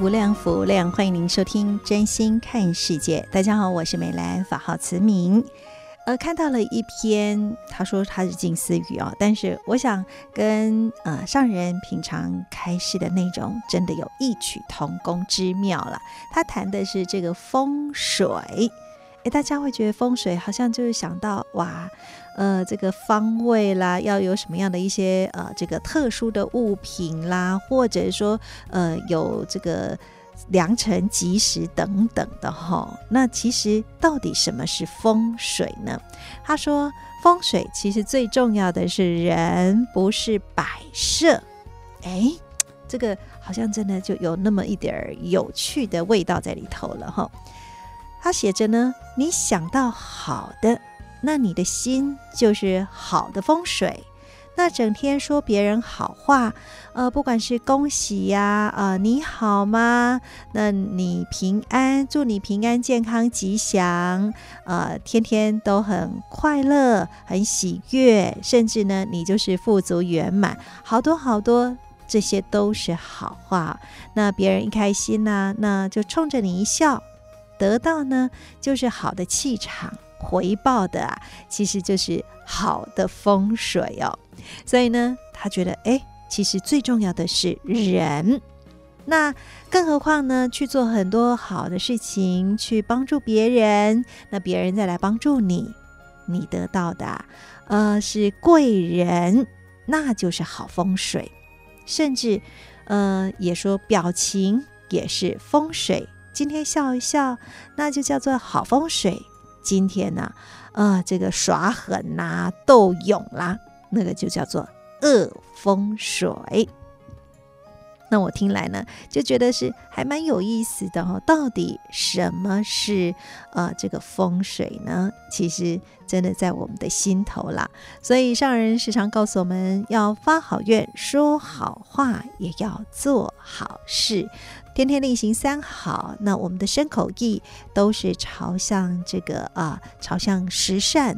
无量，福量，欢迎您收听《真心看世界》。大家好，我是美兰，法号慈明。呃，看到了一篇，他说他是静思语哦，但是我想跟呃上人平常开示的内容真的有异曲同工之妙了。他谈的是这个风水，诶，大家会觉得风水好像就是想到哇。呃，这个方位啦，要有什么样的一些呃，这个特殊的物品啦，或者说呃，有这个良辰吉时等等的哈。那其实到底什么是风水呢？他说，风水其实最重要的是人，不是摆设。哎，这个好像真的就有那么一点儿有趣的味道在里头了哈。他写着呢，你想到好的。那你的心就是好的风水，那整天说别人好话，呃，不管是恭喜呀，啊、呃，你好吗？那你平安，祝你平安健康吉祥，呃，天天都很快乐，很喜悦，甚至呢，你就是富足圆满，好多好多，这些都是好话。那别人一开心呢，那就冲着你一笑，得到呢就是好的气场。回报的啊，其实就是好的风水哦。所以呢，他觉得，哎，其实最重要的是人。那更何况呢，去做很多好的事情，去帮助别人，那别人再来帮助你，你得到的，呃，是贵人，那就是好风水。甚至，呃，也说表情也是风水。今天笑一笑，那就叫做好风水。今天呢、啊，呃，这个耍狠呐、斗勇啦，那个就叫做恶风水。那我听来呢，就觉得是还蛮有意思的哈、到底什么是呃这个风水呢？其实真的在我们的心头啦。所以上人时常告诉我们要发好愿、说好话，也要做好事。天天例行三好，那我们的身口意都是朝向这个啊，朝向十善，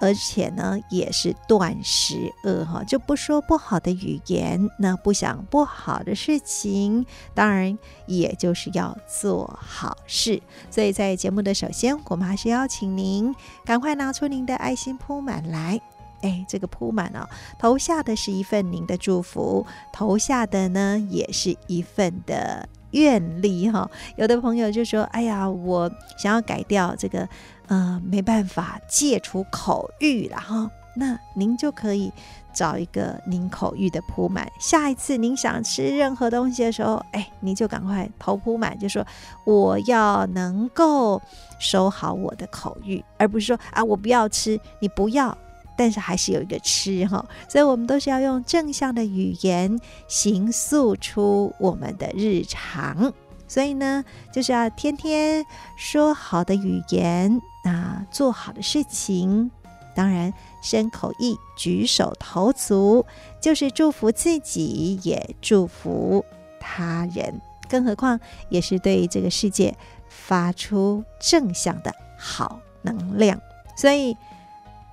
而且呢，也是断十恶哈，就不说不好的语言，那不想不好的事情，当然也就是要做好事。所以在节目的首先，我们还是邀请您赶快拿出您的爱心铺满来，哎，这个铺满哦，投下的是一份您的祝福，投下的呢，也是一份的。愿力哈，有的朋友就说：“哎呀，我想要改掉这个，呃，没办法戒除口欲了哈。”那您就可以找一个您口欲的铺满。下一次您想吃任何东西的时候，哎，你就赶快头铺满，就说我要能够收好我的口欲，而不是说啊，我不要吃，你不要。但是还是有一个吃哈，所以我们都是要用正向的语言形塑出我们的日常。所以呢，就是要天天说好的语言，啊，做好的事情。当然，身口意举手投足，就是祝福自己，也祝福他人。更何况，也是对这个世界发出正向的好能量。所以。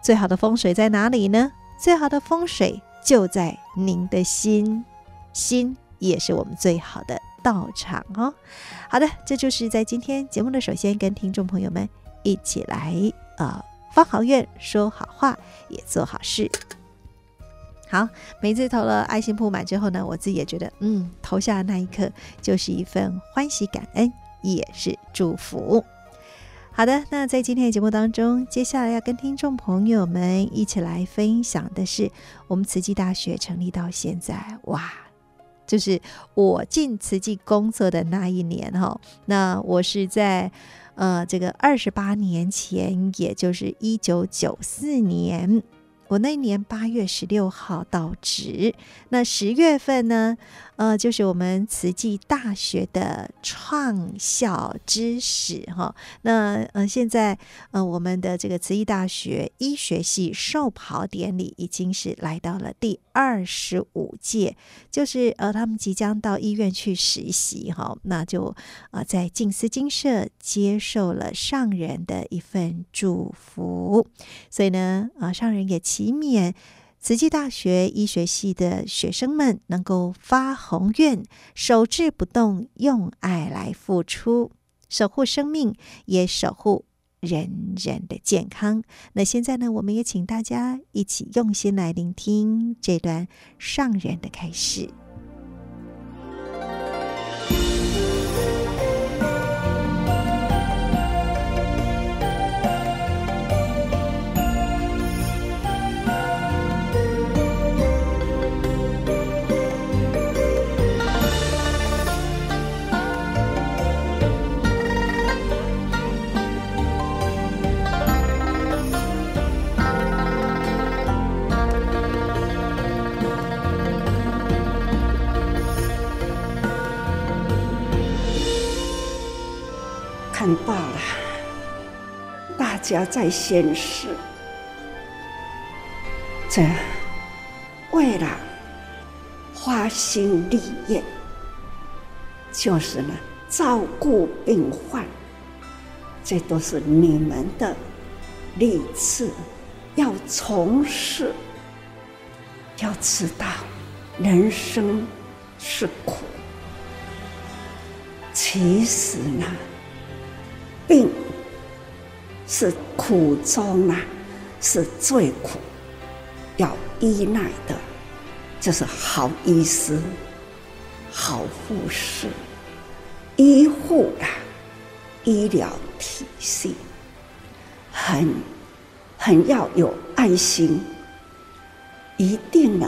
最好的风水在哪里呢？最好的风水就在您的心，心也是我们最好的道场哦。好的，这就是在今天节目的首先跟听众朋友们一起来呃发好愿、说好话、也做好事。好，每次投了爱心铺满之后呢，我自己也觉得，嗯，投下的那一刻就是一份欢喜、感恩，也是祝福。好的，那在今天的节目当中，接下来要跟听众朋友们一起来分享的是，我们慈济大学成立到现在，哇，就是我进慈济工作的那一年哈，那我是在呃这个二十八年前，也就是一九九四年。我那年八月十六号到职，那十月份呢，呃，就是我们慈济大学的创校之始哈。那呃，现在呃，我们的这个慈济大学医学系授袍典礼已经是来到了第二十五届，就是呃，他们即将到医院去实习哈。那就呃，在静思精舍接受了上人的一份祝福，所以呢，啊、上人也期勉慈济大学医学系的学生们能够发宏愿，守志不动，用爱来付出，守护生命，也守护人人的健康。那现在呢，我们也请大家一起用心来聆听这段上人的开始。看到了，大家在宣誓，这为了花心立业，就是呢照顾病患，这都是你们的立志，要从事，要知道人生是苦，其实呢。病是苦中啊，是最苦，要依赖的，就是好医师、好护士、医护啊，医疗体系很很要有爱心，一定呢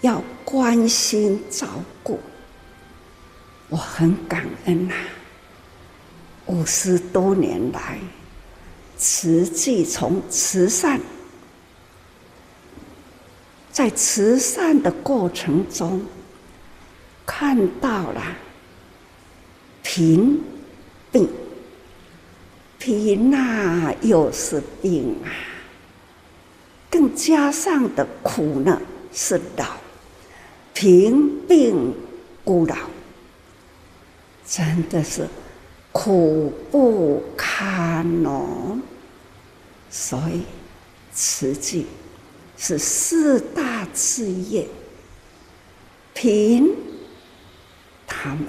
要关心照顾，我很感恩呐、五十多年来，慈济从慈善，在慈善的过程中，看到了贫病，贫那又是病啊，更加上的苦呢是老，贫病孤老，真的是。苦不堪哦，所以慈济是四大志业。贫，他们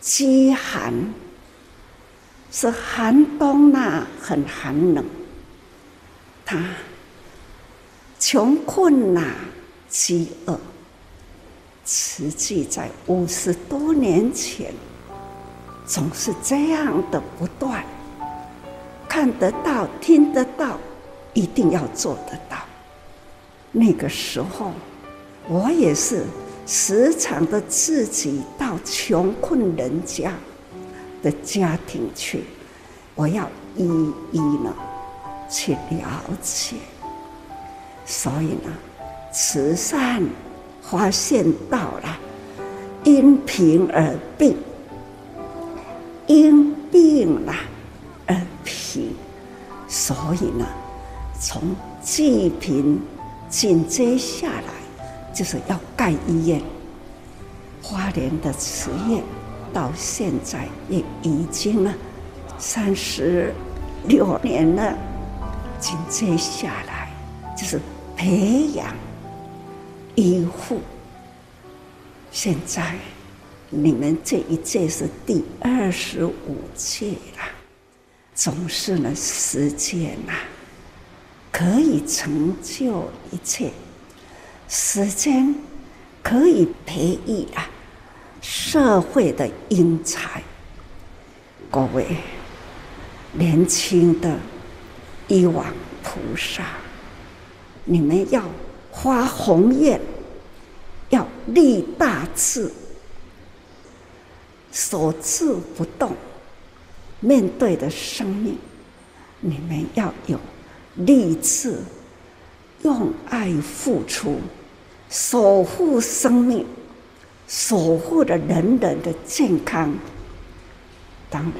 饥寒，是寒冬呐，很寒冷。他穷困呐，饥饿。慈济在五十多年前。总是这样的不断，看得到、听得到，一定要做得到。那个时候，我也是时常的自己到穷困人家的家庭去，我要一一呢去了解。所以呢，慈善发现到了因贫而病。因病了而贫，所以呢，从济贫紧接下来就是要盖医院。花莲的慈院到现在也已经了三十六年了，紧接下来就是培养医护。现在。你们这一届是第二十五届了，总是呢时间呐，可以成就一切，时间可以培育啊社会的英才。各位，年轻的医王菩萨，你们要发宏愿，要立大志，守志不动。面对的生命，你们要有立志，用爱付出，守护生命，守护着人人的健康。当然，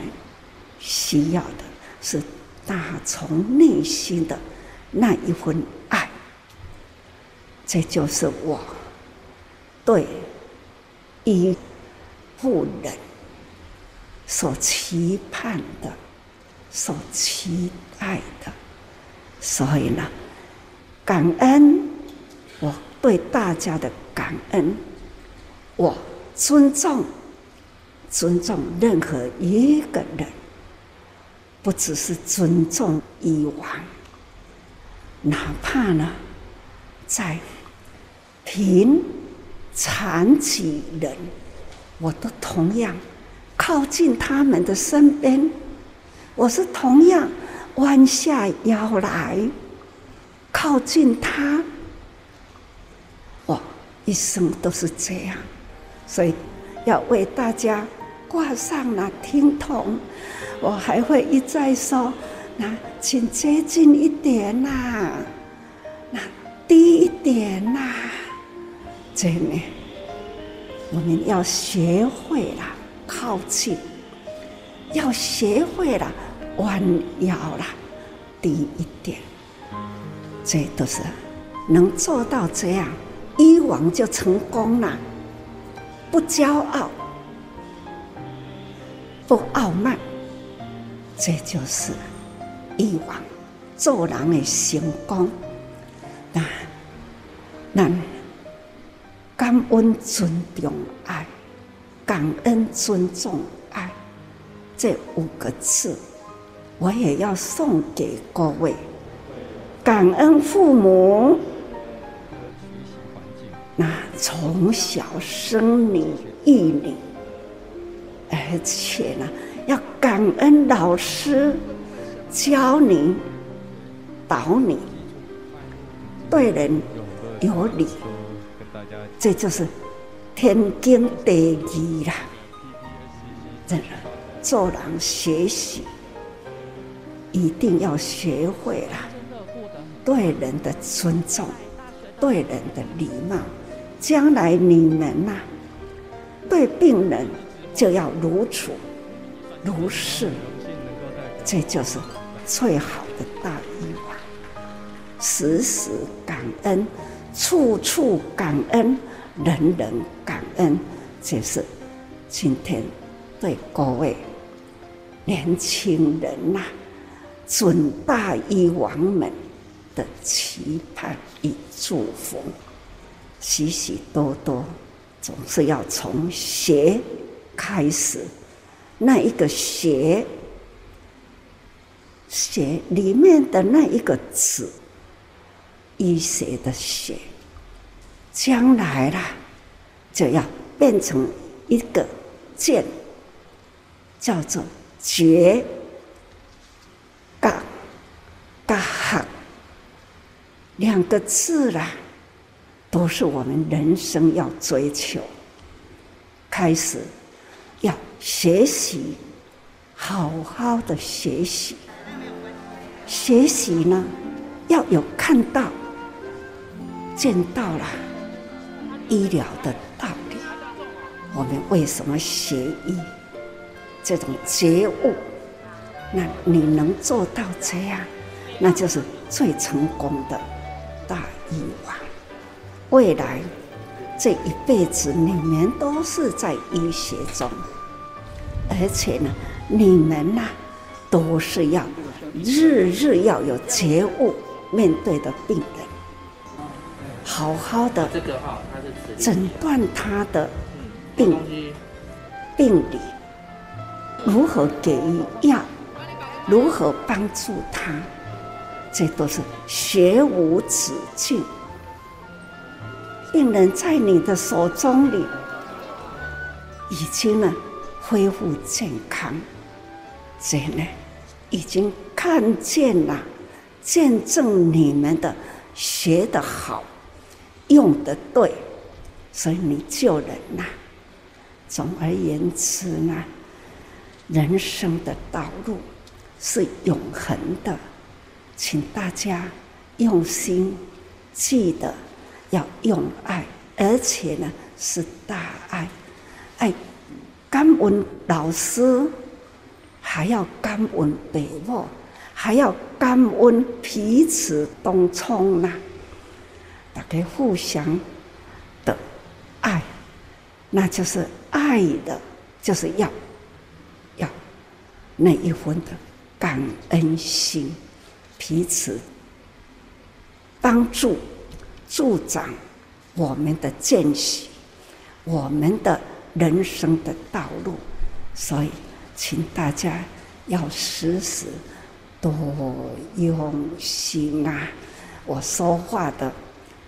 需要的是打从内心的那一份爱。这就是我对医护人所期盼的、所期待的。所以呢，感恩我对大家的感恩，我尊重。尊重任何一个人，不只是尊重以往，哪怕呢，在贫残疾人，我都同样靠近他们的身边，我是同样弯下腰来靠近他，我一生都是这样，所以要为大家。挂上了听筒，我还会一再说：那请接近一点呐、那低一点呐、啊。这里我们要学会了靠近，要学会了弯腰了，低一点。这都是能做到这样，医王就成功了，不骄傲。不傲慢，这就是医王做人的成功。那那感恩、尊重、爱，感恩、尊重、爱这五个字，我也要送给各位。感恩父母，那从小生你育你。而且呢，要感恩老师教你、导你，对人有礼，这就是天经地义啦。真的，做人学习一定要学会了对人的尊重，对人的礼貌。将来你们呐，对病人。就要如处如是，这就是最好的大医王。时时感恩，处处感恩，人人感恩，这是今天对各位年轻人呐、准大医王们的期盼与祝福。许许多多，总是要从学。开始，那一个学，学里面的那一个字，医学的学，将来啦，就要变成一个剑，叫做觉、觉、觉行，两个字啦，都是我们人生要追求。开始。要学习，好好的学习。学习呢，要有看到、见到了医疗的道理。我们为什么学医？这种觉悟，那你能做到这样，那就是最成功的大医王。未来。这一辈子，你们都是在医学中，而且呢，你们呐，都是要日日要有觉悟，面对的病人，好好的这个哈诊断他的病病理，如何给予药，如何帮助他，这都是学无止境。病人在你的手中里，已经呢恢复健康，这呢已经看见了，见证你们的学得好，用得对，所以你救人呐。总而言之呢，人生的道路是永恒的，请大家用心记得要用爱，而且呢是大爱，爱感恩老师。还要感恩父母，还要感恩彼此东冲呐，大家互相爱，那就是爱的，就是要要那一份的感恩心，彼此帮助助长我们的见习，我们的人生的道路，所以。请大家要时时多用心啊！我说话的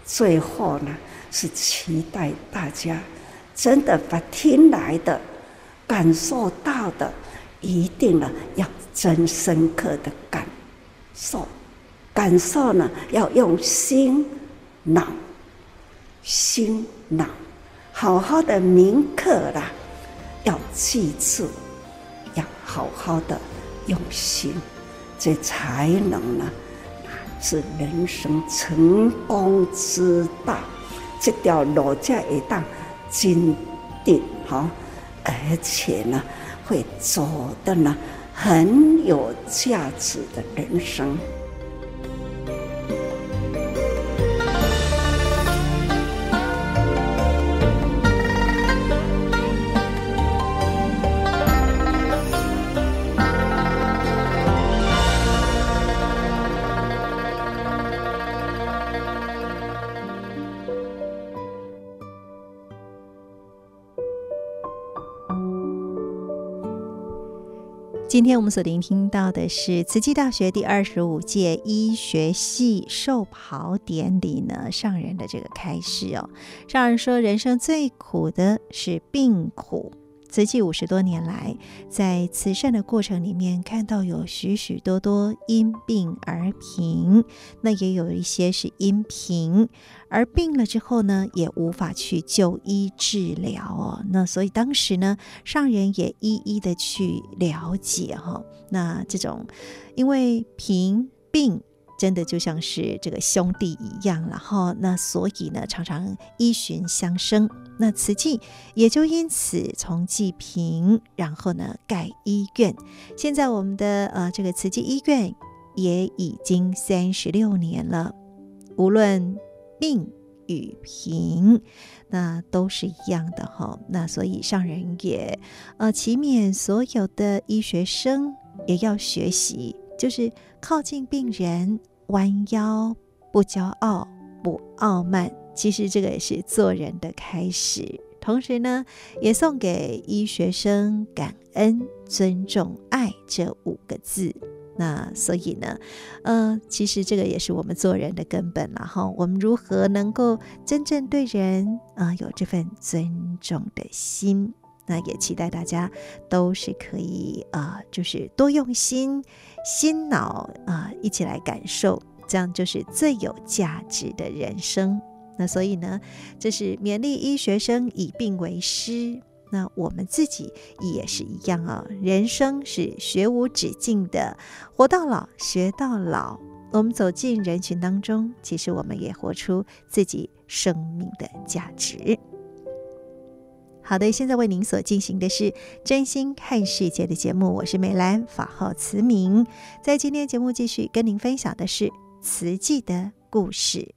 最后呢，是期待大家真的把听来的、感受到的，一定呢要真深刻的感受。感受呢要用心脑、心脑好好的铭刻啦，要记住。要好好的用心，这才能呢，是人生成功之道。这条路才会当坚定哈，而且呢，会走的呢很有价值的人生。今天我们所聆听到的是慈济大学第二十五届医学系授袍典礼呢，上人的这个开示哦。上人说，人生最苦的是病苦。慈济五十多年来，在慈善的过程里面，看到有许许多多因病而贫，那也有一些是因贫而病了之后呢，也无法去就医治疗哦。那所以当时呢，上人也一一的去了解哈、哦。那这种因为贫病。真的就像是这个兄弟一样，然后那所以呢，常常依循相生。那慈济也就因此从济贫，然后呢盖医院。现在我们的呃这个慈济医院也已经三十六年了。无论病与贫，那都是一样的哈。那所以上人也呃祈勉所有的医学生也要学习，就是靠近病人。弯腰不骄傲，不傲慢，其实这个也是做人的开始。同时呢，也送给医学生感恩、尊重、爱这五个字。那所以呢，呃，其实这个也是我们做人的根本。然后我们如何能够真正对人啊、有这份尊重的心？那也期待大家都是可以啊、就是多用心。心脑啊，一起来感受，这样就是最有价值的人生。那所以呢，这是勉励医学生以病为师。那我们自己也是一样啊，人生是学无止境的，活到老学到老。我们走进人群当中，其实我们也活出自己生命的价值。好的，现在为您所进行的是真心看世界的节目，我是美兰，法号慈明。在今天节目继续跟您分享的是慈济的故事。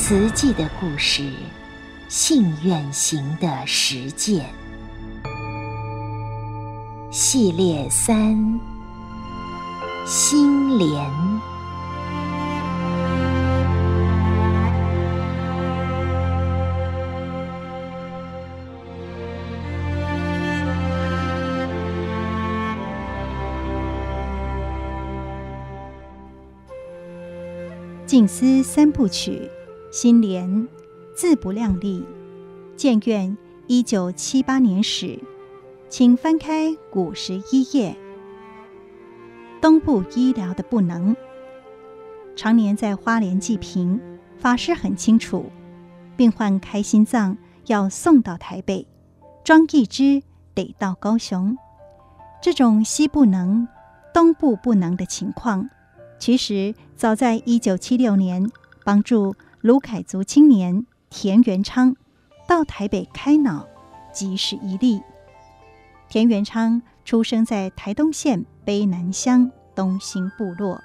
慈济的故事，信愿行的实践系列三。心莲，静思三部曲，心莲自不量力。建院一九七八年始，请翻开五十一页。东部医疗的不能，常年在花莲济贫，法师很清楚，病患开心脏要送到台北，装一只得到高雄。这种西不能、东部不能的情况，其实早在一九七六年，帮助卢凯族青年田元昌到台北开脑，即是一例。田元昌出生在台东县卑南乡东兴部落，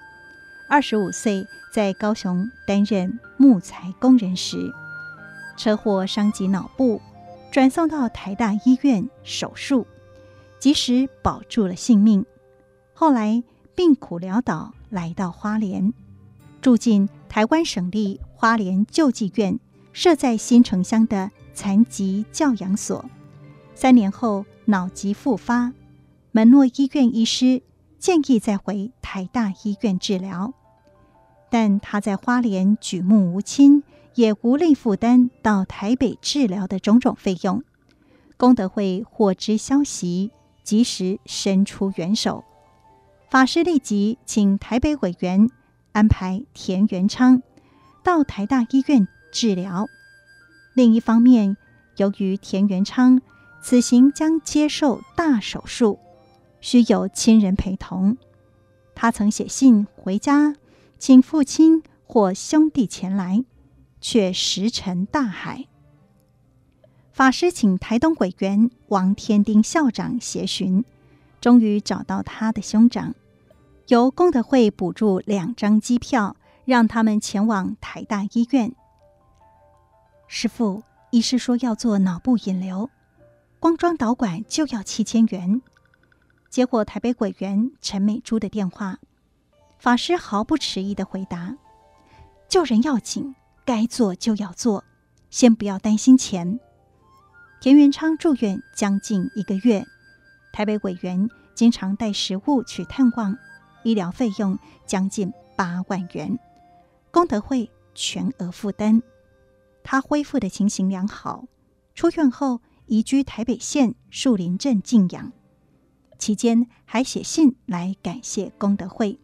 二十五岁在高雄担任木材工人时，车祸伤及脑部，转送到台大医院手术。及时保住了性命。后来病苦潦倒，来到花莲，住进台湾省立花莲救济院设在新城乡的残疾教养所。三年后脑疾复发，门诺医院医师建议再回台大医院治疗，但他在花莲举目无亲，也无力负担到台北治疗的种种费用。功德会获知消息。及时伸出援手，法师立即请台北委员安排田元昌到台大医院治疗。另一方面，由于田元昌此行将接受大手术，需有亲人陪同，他曾写信回家，请父亲或兄弟前来，却石沉大海。法师请台东鬼园王天丁校长协寻，终于找到他的兄长，由功德会补助两张机票，让他们前往台大医院。师父，医师说要做脑部引流，光装导管就要七千元。接获台北委员陈美珠的电话，法师毫不迟疑地回答：“救人要紧，该做就要做，先不要担心钱。”田元昌住院将近一个月，台北委员经常带食物去探望，医疗费用将近八万元，功德会全额负担。他恢复的情形良好，出院后移居台北县树林镇静养，期间还写信来感谢功德会，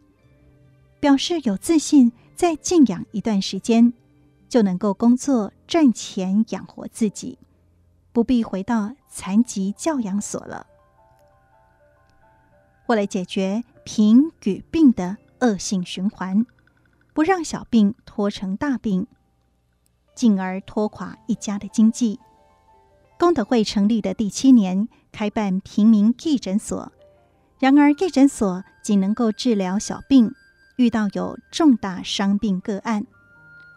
表示有自信在静养一段时间就能够工作赚钱养活自己。不必回到残疾教养所了。为了解决贫与病的恶性循环，不让小病拖成大病，进而拖垮一家的经济，功德会成立的第七年开办平民义诊所。然而，义诊所仅能够治疗小病，遇到有重大伤病个案，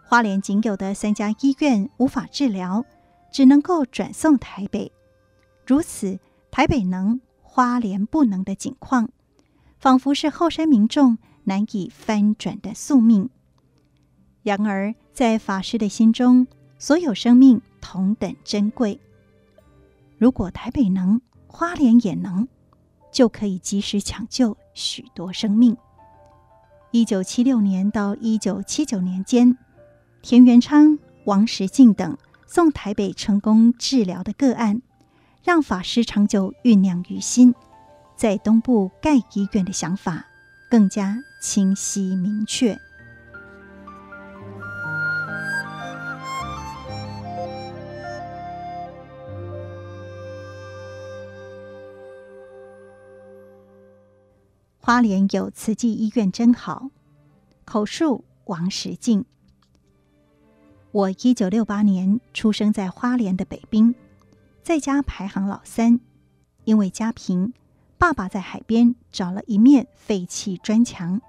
花莲仅有的三家医院无法治疗。只能够转送台北，如此台北能，花莲不能的景况，仿佛是后山民众难以翻转的宿命。然而，在法师的心中，所有生命同等珍贵。如果台北能，花莲也能，就可以及时抢救许多生命。一九七六年到一九七九年间，田元昌、王石进等。送台北成功治疗的个案，让法师长久酝酿于心，在东部盖医院的想法更加清晰明确。花莲有慈济医院真好，口述王石敬。我一九六八年出生在花莲的北滨，在家排行老三。因为家贫，爸爸在海边找了一面废弃砖墙，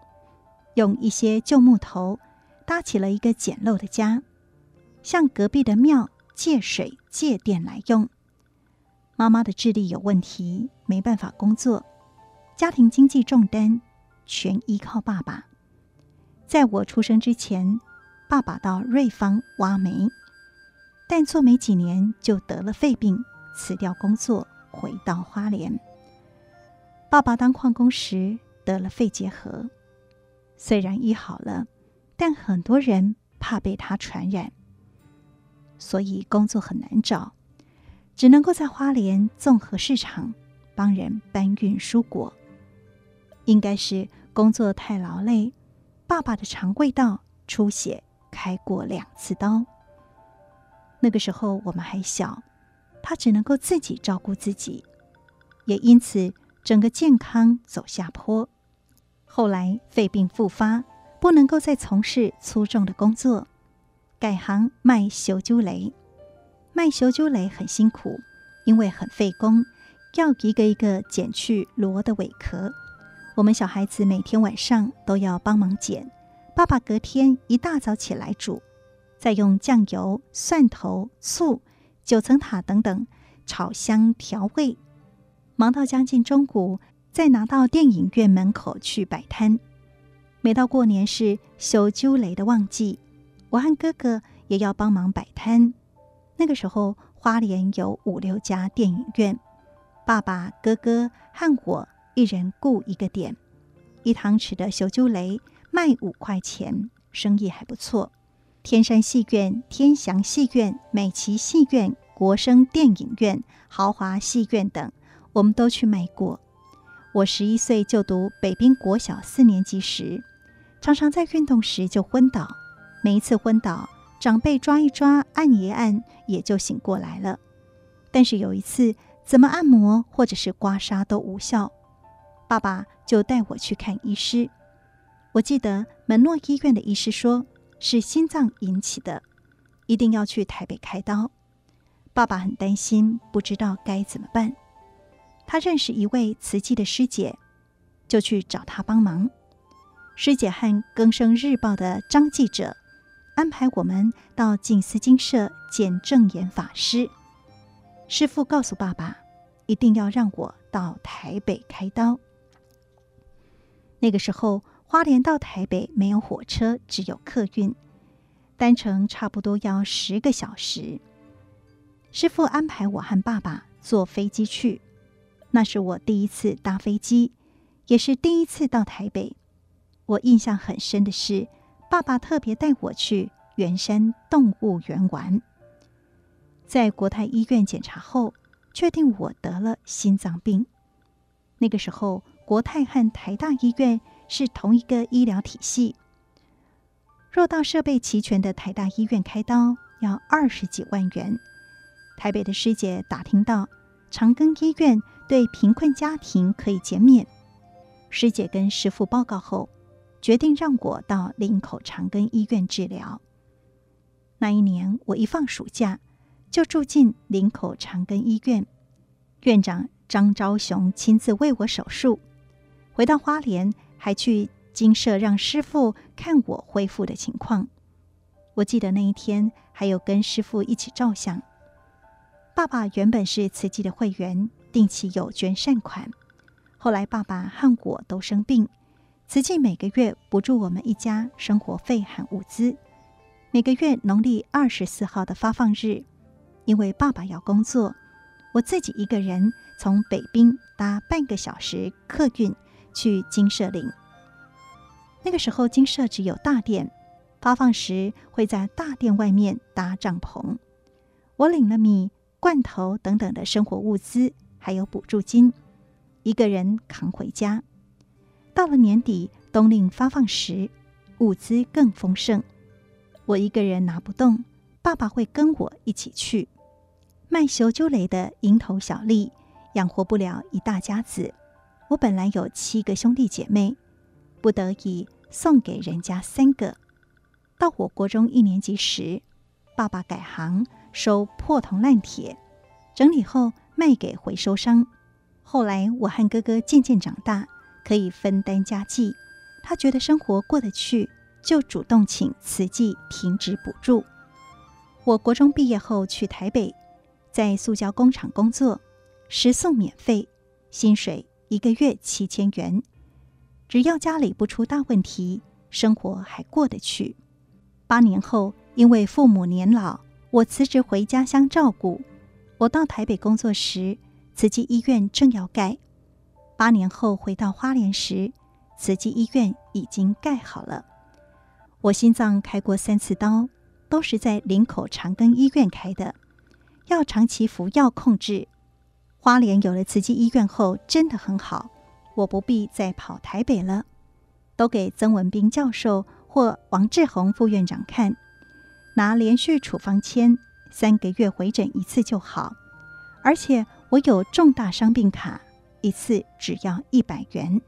用一些旧木头搭起了一个简陋的家，向隔壁的庙借水借电来用。妈妈的智力有问题，没办法工作，家庭经济重担全依靠爸爸。在我出生之前。爸爸到瑞芳挖煤，但做没几年就得了肺病，辞掉工作，回到花莲。爸爸当矿工时得了肺结核，虽然医好了，但很多人怕被他传染。所以工作很难找，只能够在花莲综合市场帮人搬运蔬果。应该是工作太劳累，爸爸的肠胃道出血，开过两次刀。那个时候我们还小，他只能够自己照顾自己，也因此整个健康走下坡。后来肺病复发，不能够再从事粗重的工作，改行卖烧酒螺。卖烧酒螺很辛苦，因为很费工，要一个一个剪去螺的尾壳。我们小孩子每天晚上都要帮忙剪，爸爸隔天一大早起来煮，再用酱油、蒜头、醋、九层塔等等炒香调味，忙到将近中午，再拿到电影院门口去摆摊。每到过年是烧酒螺的旺季，我和哥哥也要帮忙摆摊。那个时候，花莲有五六家电影院，爸爸、哥哥和我。一人雇一个点，一汤匙的烧酒螺卖五块钱，生意还不错。天山戏院、天祥戏院、美琪戏院、国生电影院、豪华戏院等，我们都去卖过。我十一岁就读北滨国小四年级时，常常在运动时就昏倒。每一次昏倒，长辈抓一抓、按一按，也就醒过来了。但是有一次，怎么按摩或者是刮痧都无效。爸爸就带我去看医师。我记得门诺医院的医师说，是心脏引起的，一定要去台北开刀。爸爸很担心，不知道该怎么办。他认识一位慈济的师姐，就去找她帮忙。师姐和更生日报的张记者安排我们到静思精舍见证严法师。师父告诉爸爸，一定要让我到台北开刀。那个时候，花莲到台北没有火车，只有客运，单程差不多要十个小时。师傅安排我和爸爸坐飞机去，那是我第一次搭飞机，也是第一次到台北。我印象很深的是，爸爸特别带我去圆山动物园玩。在国泰医院检查后，确定我得了心脏病。那个时候。国泰和台大医院是同一个医疗体系。若到设备齐全的台大医院开刀，要二十几万元。台北的师姐打听到长庚医院对贫困家庭可以减免，师姐跟师父报告后，决定让我到林口长庚医院治疗。那一年我一放暑假，就住进林口长庚医院，院长张昭雄亲自为我手术。回到花莲，还去精舍让师傅看我恢复的情况。我记得那一天还有跟师傅一起照相。爸爸原本是慈济的会员，定期有捐善款。后来爸爸和我都生病，慈济每个月补助我们一家生活费和物资。每个月农历二十四号的发放日，因为爸爸要工作，我自己一个人从北滨搭半个小时客运。去精舍领。那个时候，精舍只有大殿，发放时会在大殿外面搭帐篷。我领了米、罐头等等的生活物资，还有补助金，一个人扛回家。到了年底冬令发放时，物资更丰盛，我一个人拿不动，爸爸会跟我一起去。卖烧酒螺的蝇头小利，养活不了一大家子。我本来有七个兄弟姐妹，不得已送给人家三个。到我国中一年级时，爸爸改行收破铜烂铁，整理后卖给回收商。后来我和哥哥渐渐长大，可以分担家计，他觉得生活过得去，就主动请慈济停止补助。我国中毕业后去台北，在塑胶工厂工作，食宿免费，薪水。一个月七千元，只要家里不出大问题，生活还过得去。八年后，因为父母年老，我辞职回家乡照顾。我到台北工作时，慈济医院正要盖。八年后回到花莲时，慈济医院已经盖好了。我心脏开过三次刀，都是在林口长庚医院开的，要长期服药控制。花莲有了慈济医院后，真的很好，我不必再跑台北了，都给曾文彬教授或王志宏副院长看，拿连续处方签，三个月回诊一次就好，而且我有重大伤病卡，一次只要一百元。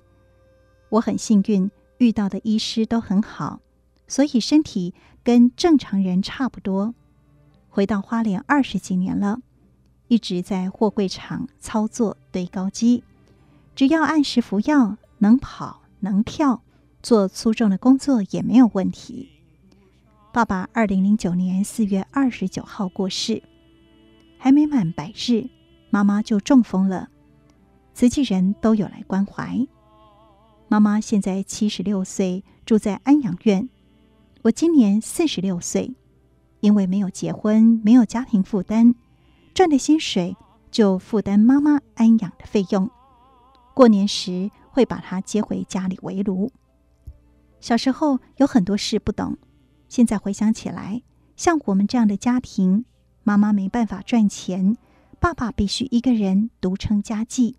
我很幸运，遇到的医师都很好，所以身体跟正常人差不多。回到花莲二十几年了。一直在货柜场操作堆高机，只要按时服药，能跑能跳，做粗重的工作也没有问题。爸爸二零零九年四月二十九号过世，还没满百日，妈妈就中风了。慈济人都有来关怀。妈妈现在七十六岁，住在安养院。我今年四十六岁，因为没有结婚，没有家庭负担。赚的薪水就负担妈妈安养的费用，过年时会把她接回家里围炉。小时候有很多事不懂，现在回想起来，像我们这样的家庭，妈妈没办法赚钱，爸爸必须一个人独撑家计。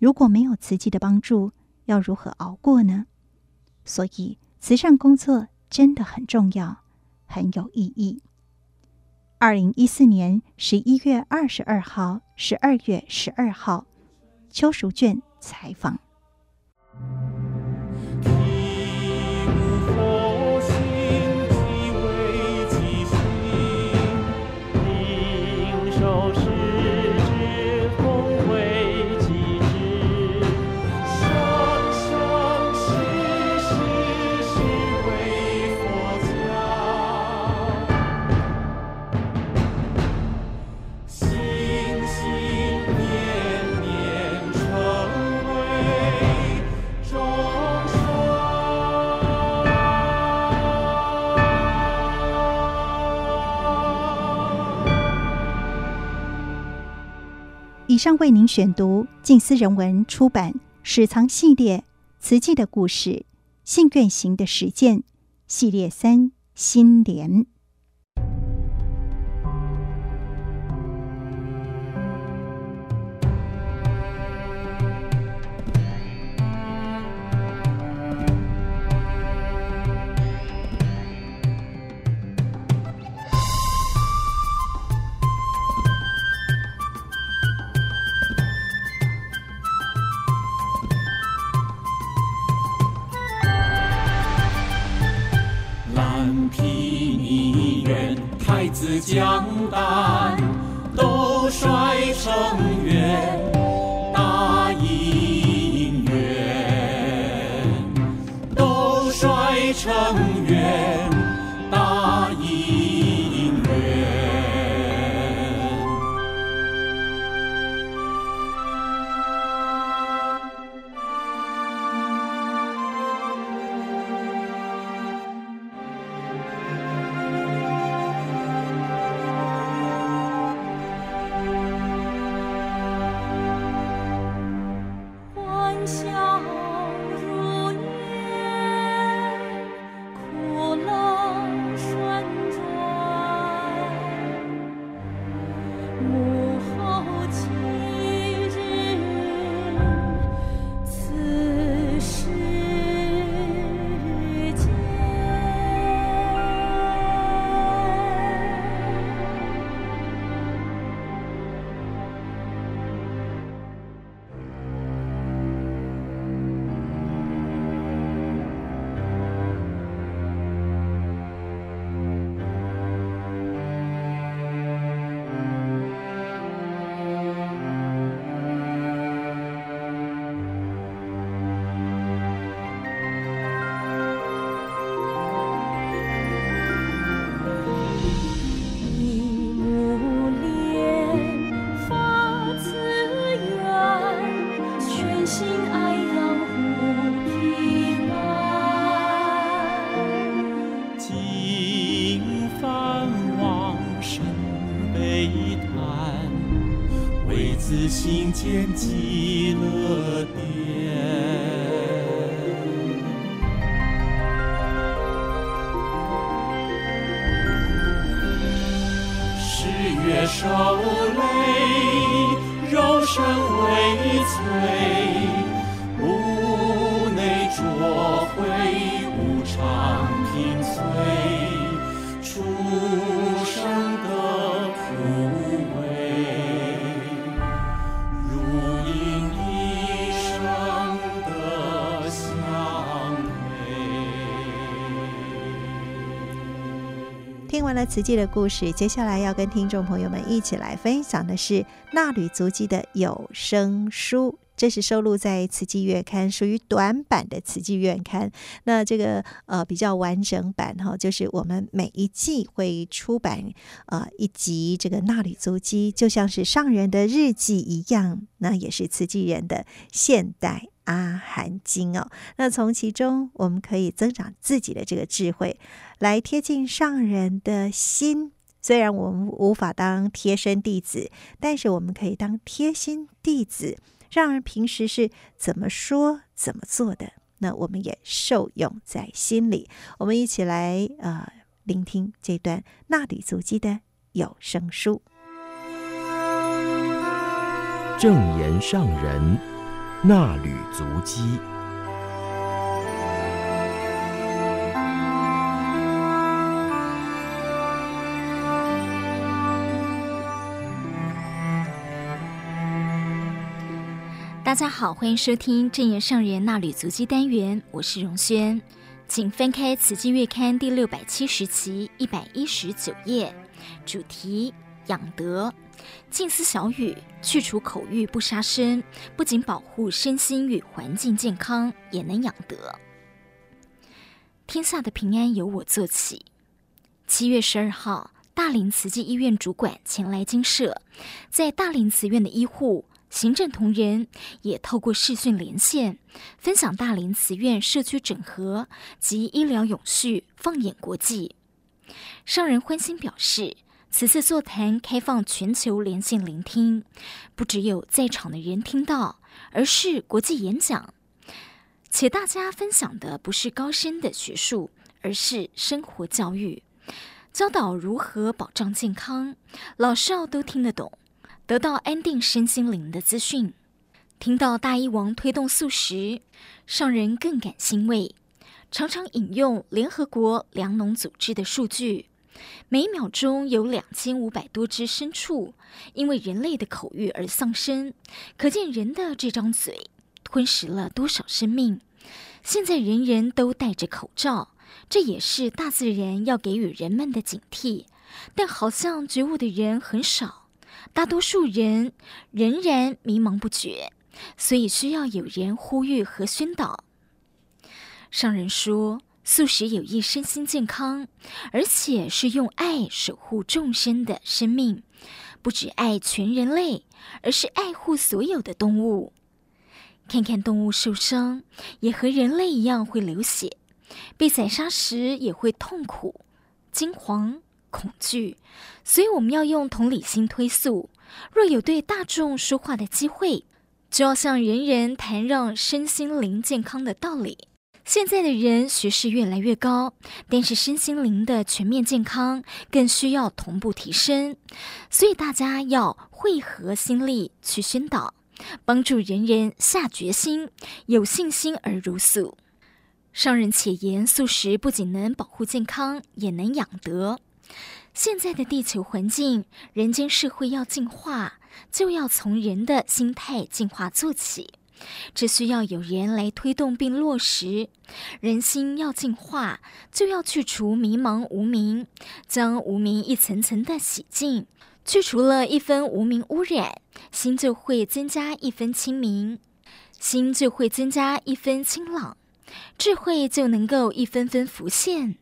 如果没有慈济的帮助，要如何熬过呢？所以慈善工作真的很重要，很有意义。二零一四年十一月二十二号、十二月十二号，邱淑娟采访。上为您选读静思人文出版《史藏系列》瓷器的故事，信愿行的实践系列三心莲。将胆都率成愿，完了慈济的故事，接下来要跟听众朋友们一起来分享的是纳履足迹的有声书。这是收录在《慈济月刊》，属于短版的《慈济月刊》。那这个呃比较完整版哈，就是我们每一季会出版呃一集这个纳履足迹，就像是上人的日记一样。那也是慈济人的现代阿含经哦。那从其中我们可以增长自己的这个智慧，来贴近上人的心。虽然我们无法当贴身弟子，但是我们可以当贴心弟子。让人平时是怎么说、怎么做的，那我们也受用在心里。我们一起来呃聆听这段纳履足迹的有声书。正言上人衲履足迹。大家好，欢迎收听正言上人衲履足迹单元，我是荣轩，请翻开《慈济月刊》第六百七十期一百一十九页，主题养德，静思小语，去除口欲不杀生，不仅保护身心与环境健康，也能养德。天下的平安由我做起。七月十二号，大林慈济医院主管前来精舍，在大林慈院的医护。行政同仁也透过视讯连线，分享大林慈院社区整合及医疗永续，放眼国际。上人欢欣表示，此次座谈开放全球连线聆听，不只有在场的人听到，而是国际演讲，且大家分享的不是高深的学术，而是生活教育，教导如何保障健康，老少都听得懂。得到安定身心灵的资讯，听到大医王推动素食，上人更感欣慰。常常引用联合国粮农组织的数据，每秒钟有两千五百多只牲畜因为人类的口欲而丧生，可见人的这张嘴吞噬了多少生命。现在人人都戴着口罩，这也是大自然要给予人们的警惕，但好像觉悟的人很少。大多数人仍然迷茫不觉，所以需要有人呼吁和宣导。上人说，素食有益身心健康，而且是用爱守护众生的生命，不只爱全人类，而是爱护所有的动物。看看动物受伤，也和人类一样会流血，被宰杀时也会痛苦、惊惶。恐惧，所以我们要用同理心推素。若有对大众说话的机会，就要向人人谈让身心灵健康的道理。现在的人学识越来越高，但是身心灵的全面健康更需要同步提升，所以大家要汇合心力去宣导，帮助人人下决心，有信心而如素。上人且言，素食不仅能保护健康，也能养德。现在的地球环境，人间社会要进化，就要从人的心态进化做起。这需要有人来推动并落实。人心要净化，就要去除迷茫无明，将无明一层层的洗净。去除了一分无明污染，心就会增加一分清明，心就会增加一分清朗，智慧就能够一分分浮现。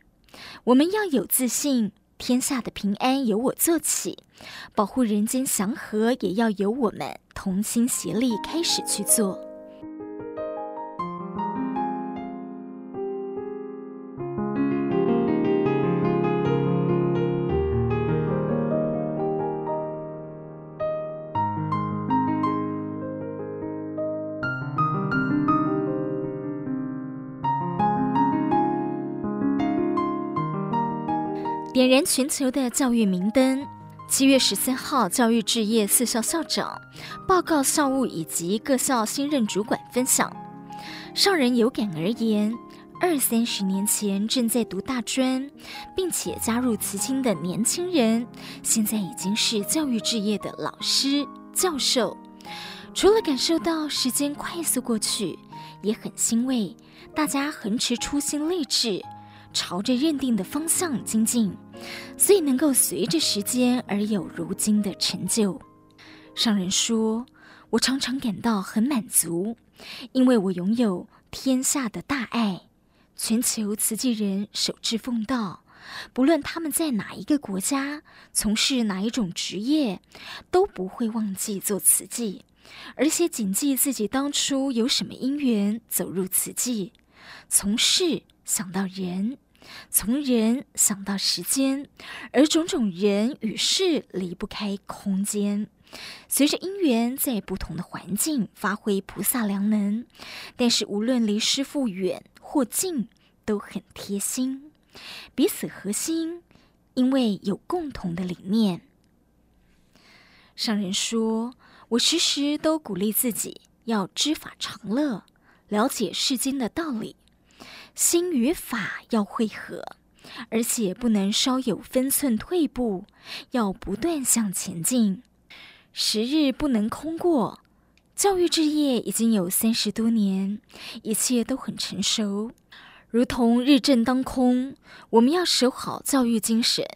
我们要有自信。天下的平安由我做起，保护人间祥和也要由我们同心协力开始去做。点燃全球的教育明灯，七月十三号，教育置业四校校长报告校务以及各校新任主管分享。上人有感而言，二三十年前正在读大专，并且加入慈青的年轻人，现在已经是教育置业的老师、教授。除了感受到时间快速过去，也很欣慰，大家恒持初心立志，朝着认定的方向精进，所以能够随着时间而有如今的成就。上人说：“我常常感到很满足，因为我拥有天下的大爱，全球慈济人守志奉道，不论他们在哪一个国家，从事哪一种职业，都不会忘记做慈济，而且谨记自己当初有什么因缘走入瓷器，从事。”想到人，从人想到时间，而种种人与事离不开空间。随着因缘，在不同的环境发挥菩萨良能，但是无论离师父远或近，都很贴心，彼此合心，因为有共同的理念。上人说：“我时时都鼓励自己要知法常乐，了解世间的道理。”心与法要汇合，而且不能稍有分寸退步，要不断向前进。时日不能空过。教育志业已经有三十多年，一切都很成熟，如同日正当空。我们要守好教育精神，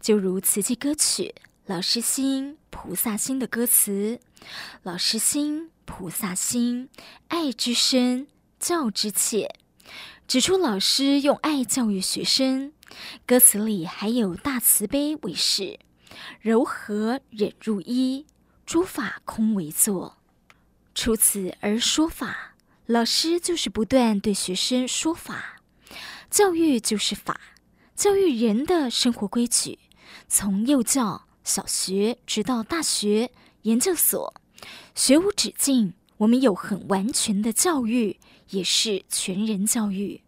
就如慈济歌曲《老师心菩萨心》的歌词：“老师心菩萨心，爱之深，教之切。”指出老师用爱教育学生，歌词里还有大慈悲为事，柔和忍入一，诸法空为座。出此而说法，老师就是不断对学生说法，教育就是法，教育人的生活规矩，从幼教、小学直到大学、研究所，学无止境。我们有很完全的教育，也是全人教育。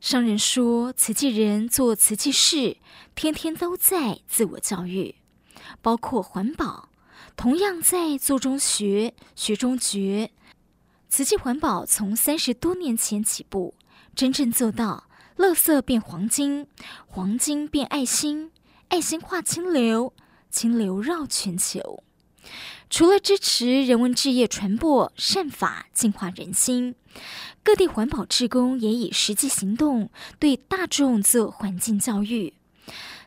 商人说，瓷器人做瓷器事，天天都在自我教育，包括环保，同样在做中学，学中觉。瓷器环保从三十多年前起步，真正做到垃圾变黄金，黄金变爱心，爱心化清流，清流绕全球。除了支持人文志业传播善法，净化人心，各地环保志工也以实际行动对大众做环境教育。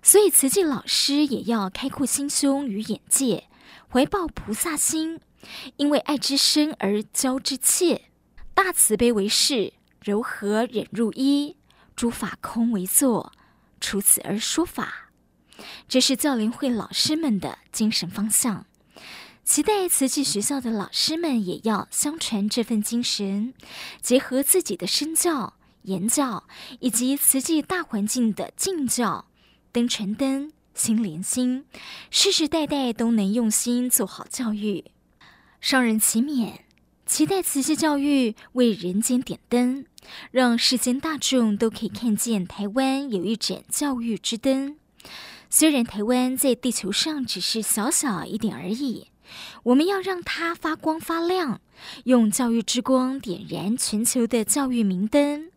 所以慈济老师也要开阔心胸与眼界，怀抱菩萨心，因为爱之深而教之切，大慈悲为事，柔和忍入一，诸法空为座，出此而说法。这是教联会老师们的精神方向。期待慈济学校的老师们也要相传这份精神，结合自己的身教、言教，以及慈济大环境的敬教，灯传灯，心连心，世世代代都能用心做好教育。上人祈勉，期待慈济教育为人间点灯，让世间大众都可以看见台湾有一盏教育之灯。虽然台湾在地球上只是小小一点而已。我们要让它发光发亮，用教育之光点燃全球的教育明灯。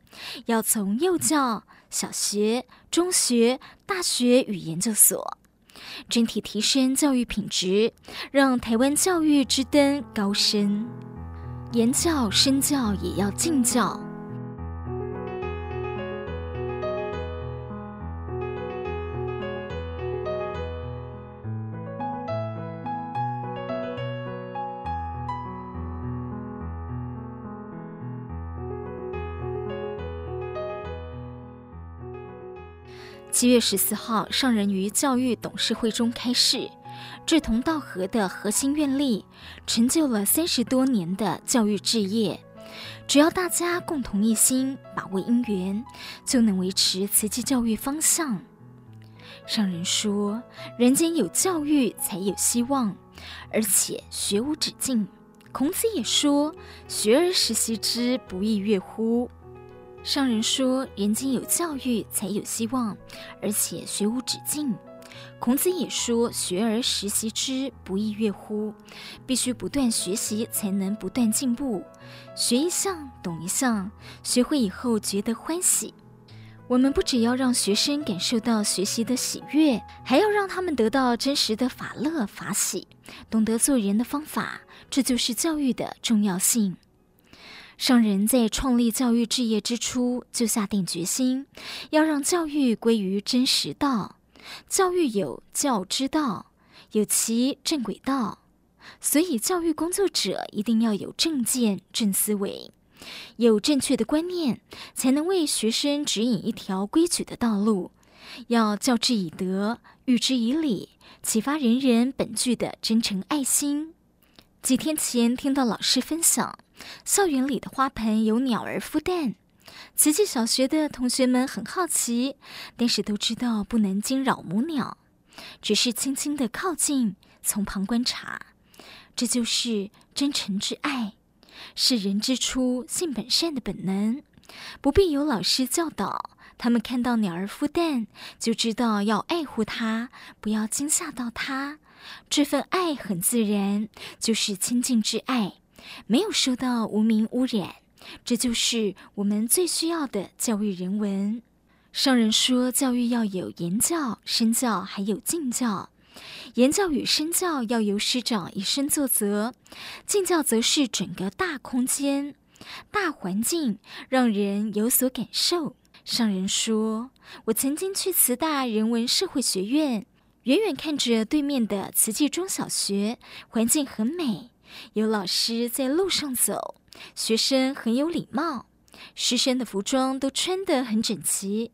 要从幼教、小学、中学、大学与研究所，整体提升教育品质，让台湾教育之灯高升。言教、身教也要敬教。七月十四号，上人于教育董事会中开示，志同道合的核心愿力，成就了三十多年的教育志业。只要大家共同一心，把握因缘，就能维持慈济教育方向。上人说：“人间有教育，才有希望，而且学无止境。”孔子也说：“学而时习之，不亦说乎？”上人说：“人间有教育，才有希望，而且学无止境。孔子也说：“学而时习之，不亦说乎？”必须不断学习，才能不断进步。学一项，懂一项，学会以后觉得欢喜。我们不只要让学生感受到学习的喜悦，还要让他们得到真实的法乐法喜，懂得做人的方法。这就是教育的重要性。上人在创立教育置业之初，就下定决心，要让教育归于真实道。教育有教之道，有其正轨道，所以教育工作者一定要有正见、正思维，有正确的观念，才能为学生指引一条规矩的道路。要教之以德，育之以礼，启发人人本具的真诚爱心。几天前听到老师分享，校园里的花盆有鸟儿孵蛋。慈济小学的同学们很好奇，但是都知道不能惊扰母鸟，只是轻轻地靠近，从旁观察。这就是真诚之爱，是人之初性本善的本能，不必有老师教导。他们看到鸟儿孵蛋，就知道要爱护它，不要惊吓到它。这份爱很自然，就是亲近之爱，没有受到无名污染。这就是我们最需要的教育人文。上人说，教育要有言教、身教，还有敬教。言教与身教要由师长以身作则，敬教则是整个大空间、大环境，让人有所感受。上人说，我曾经去慈大人文社会学院，远远看着对面的慈济中小学，环境很美，有老师在路上走。学生很有礼貌，师生的服装都穿得很整齐，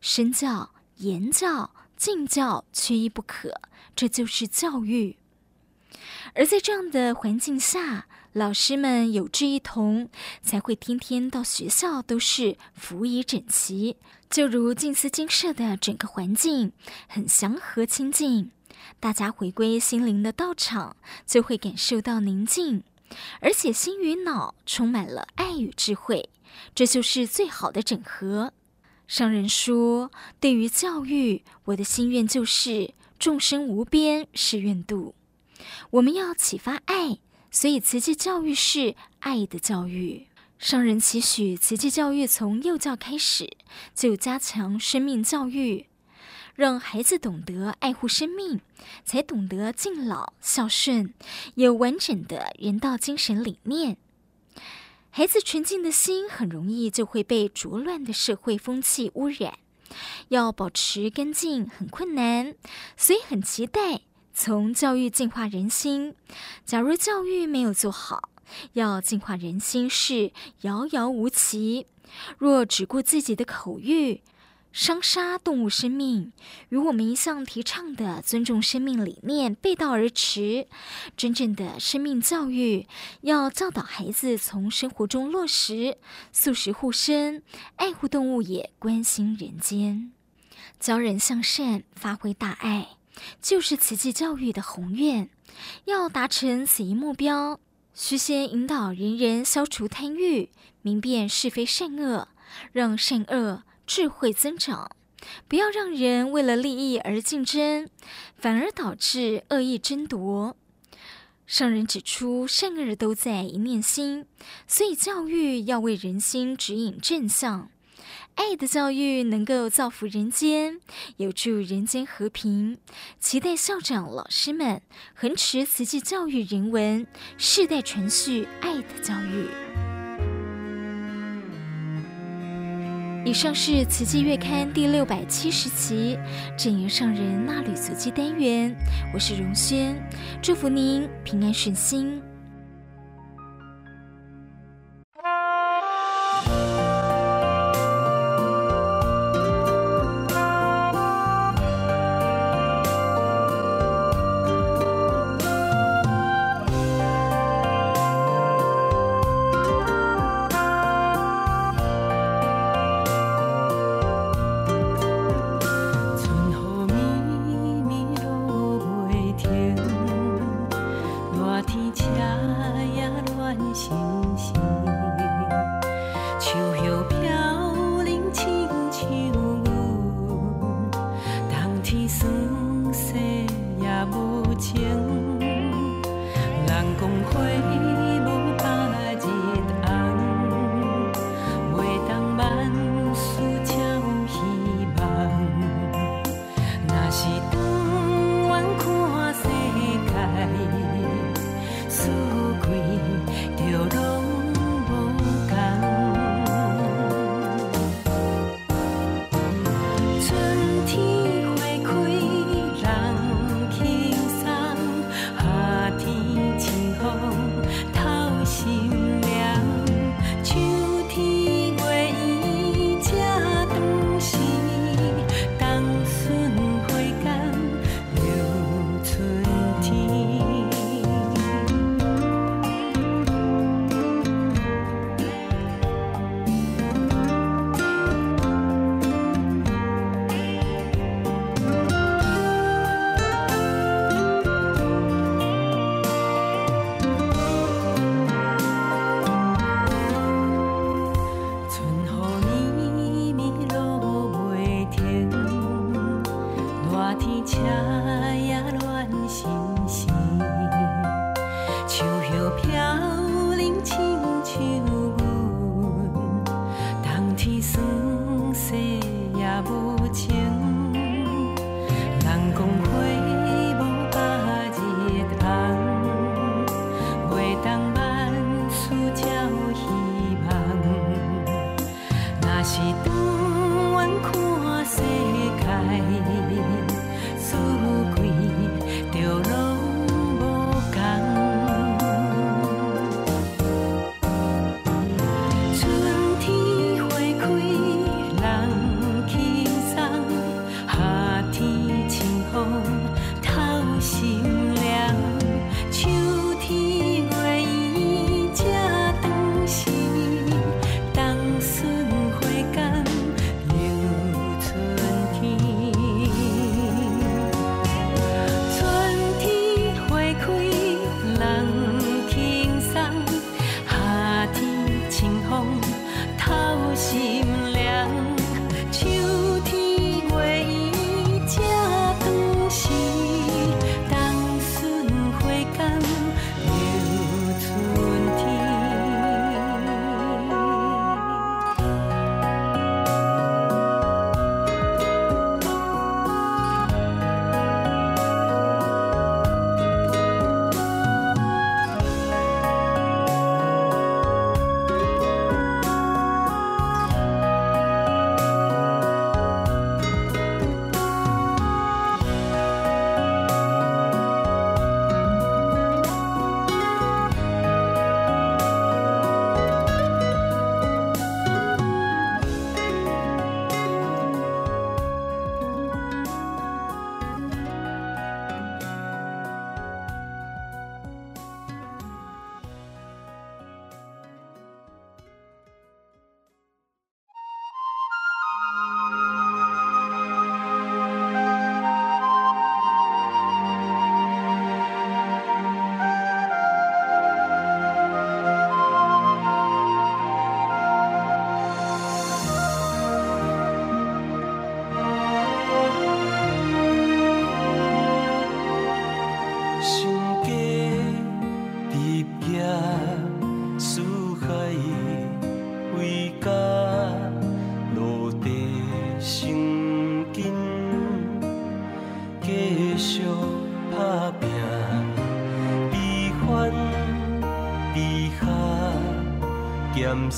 身教、言教、敬教缺一不可，这就是教育。而在这样的环境下，老师们有志一同，才会天天到学校都是服仪整齐，就如静思精舍的整个环境很祥和清净，大家回归心灵的道场，就会感受到宁静。而且心与脑充满了爱与智慧，这就是最好的整合。商人说，对于教育，我的心愿就是众生无边誓愿度。我们要启发爱，所以慈济教育是爱的教育。商人期许慈济教育从幼教开始，就加强生命教育。让孩子懂得爱护生命，才懂得敬老孝顺，有完整的人道精神理念。孩子纯净的心很容易就会被浊乱的社会风气污染，要保持干净很困难，所以很期待从教育净化人心。假如教育没有做好，要净化人心是遥遥无期。若只顾自己的口欲，伤杀动物生命，与我们一向提倡的尊重生命理念背道而驰。真正的生命教育，要教导孩子从生活中落实素食护生，爱护动物，也关心人间，教人向善，发挥大爱，就是慈济教育的宏愿。要达成此一目标，须先引导人人消除贪欲，明辨是非善恶，让善恶。智慧增长，不要让人为了利益而竞争，反而导致恶意争夺。上人指出，善恶都在一念心，所以教育要为人心指引正向。爱的教育能够造福人间，有助人间和平。期待校长、老师们恒持慈济教育人文，世代传续爱的教育。以上是慈济月刊第六百七十期证严上人纳履足迹单元，我是荣轩，祝福您平安顺心。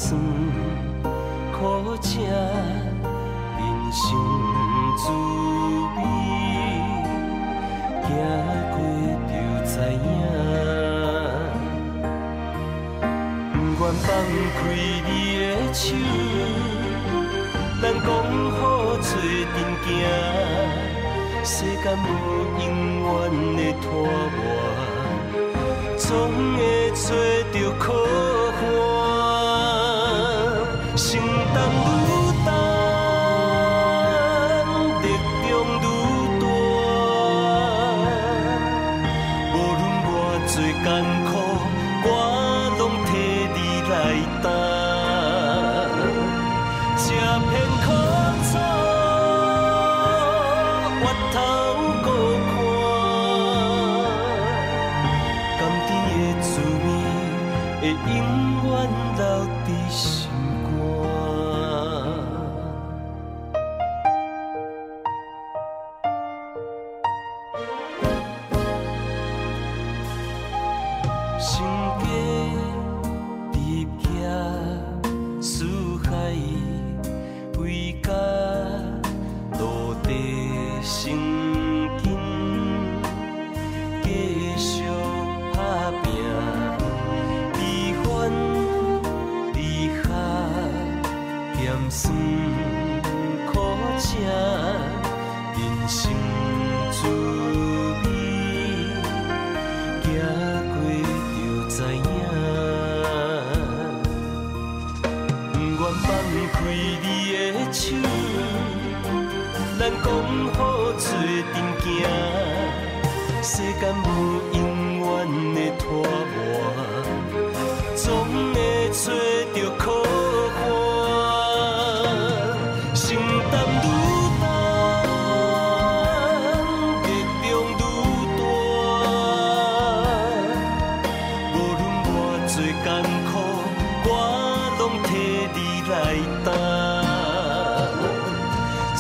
酸，苦涩人生滋味，走过就知影。不愿放开你的手，咱讲好做阵行，世间无永远的拖磨，总会找到靠。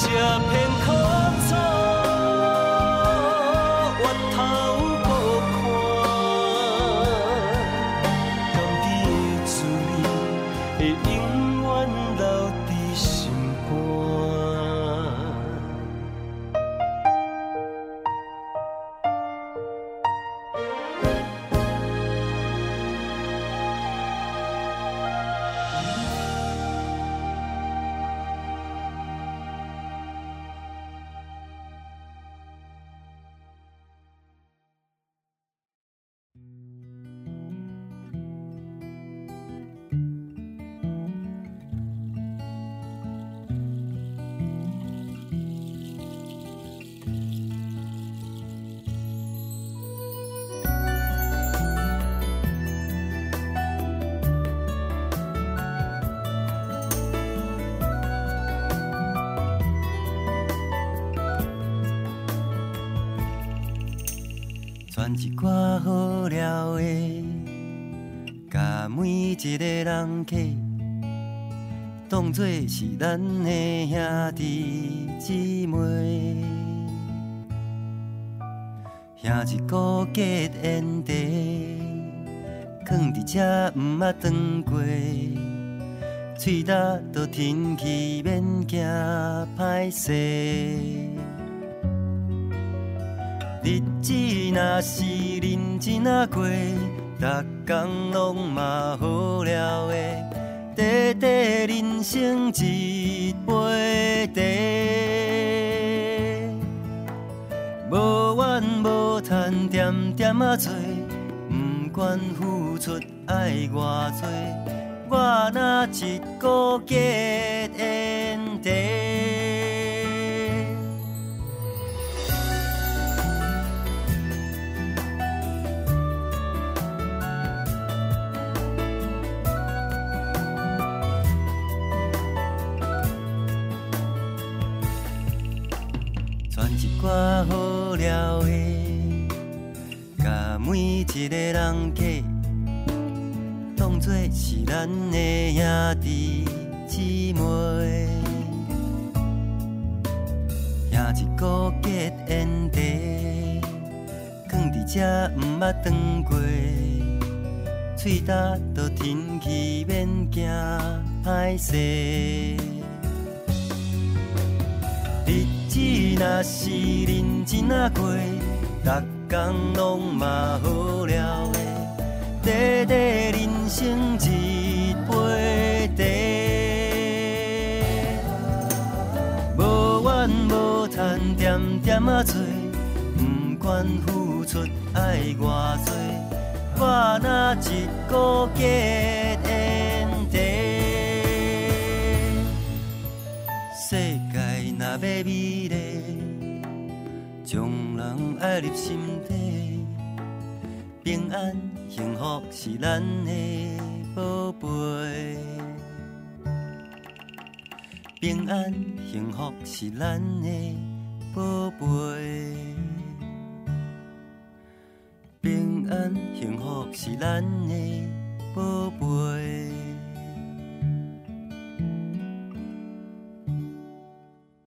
一当作是咱的兄弟姊妹，兄一个结缘地，囥伫这毋捌转过，喙焦到天气免惊歹势。日子若是认真啊过，逐工拢嘛好了的，短短人生一杯茶，无怨无叹，点点啊做，不管付出爱偌多，我若一个结缘地。好了的，甲每一个人客当作是咱的兄弟姊妹，兄一个结缘地，囥伫这毋捌转过，喙焦到天气免惊歹势。若是认真啊过，逐天拢嘛好了的，短短人生一杯茶，无怨无叹，点点啊做，不管付出爱偌多，我若一个结缘地。若要美丽，将人爱入心底，平安幸福是咱的宝贝。平安幸福是咱的宝贝。平安幸福是咱的宝贝。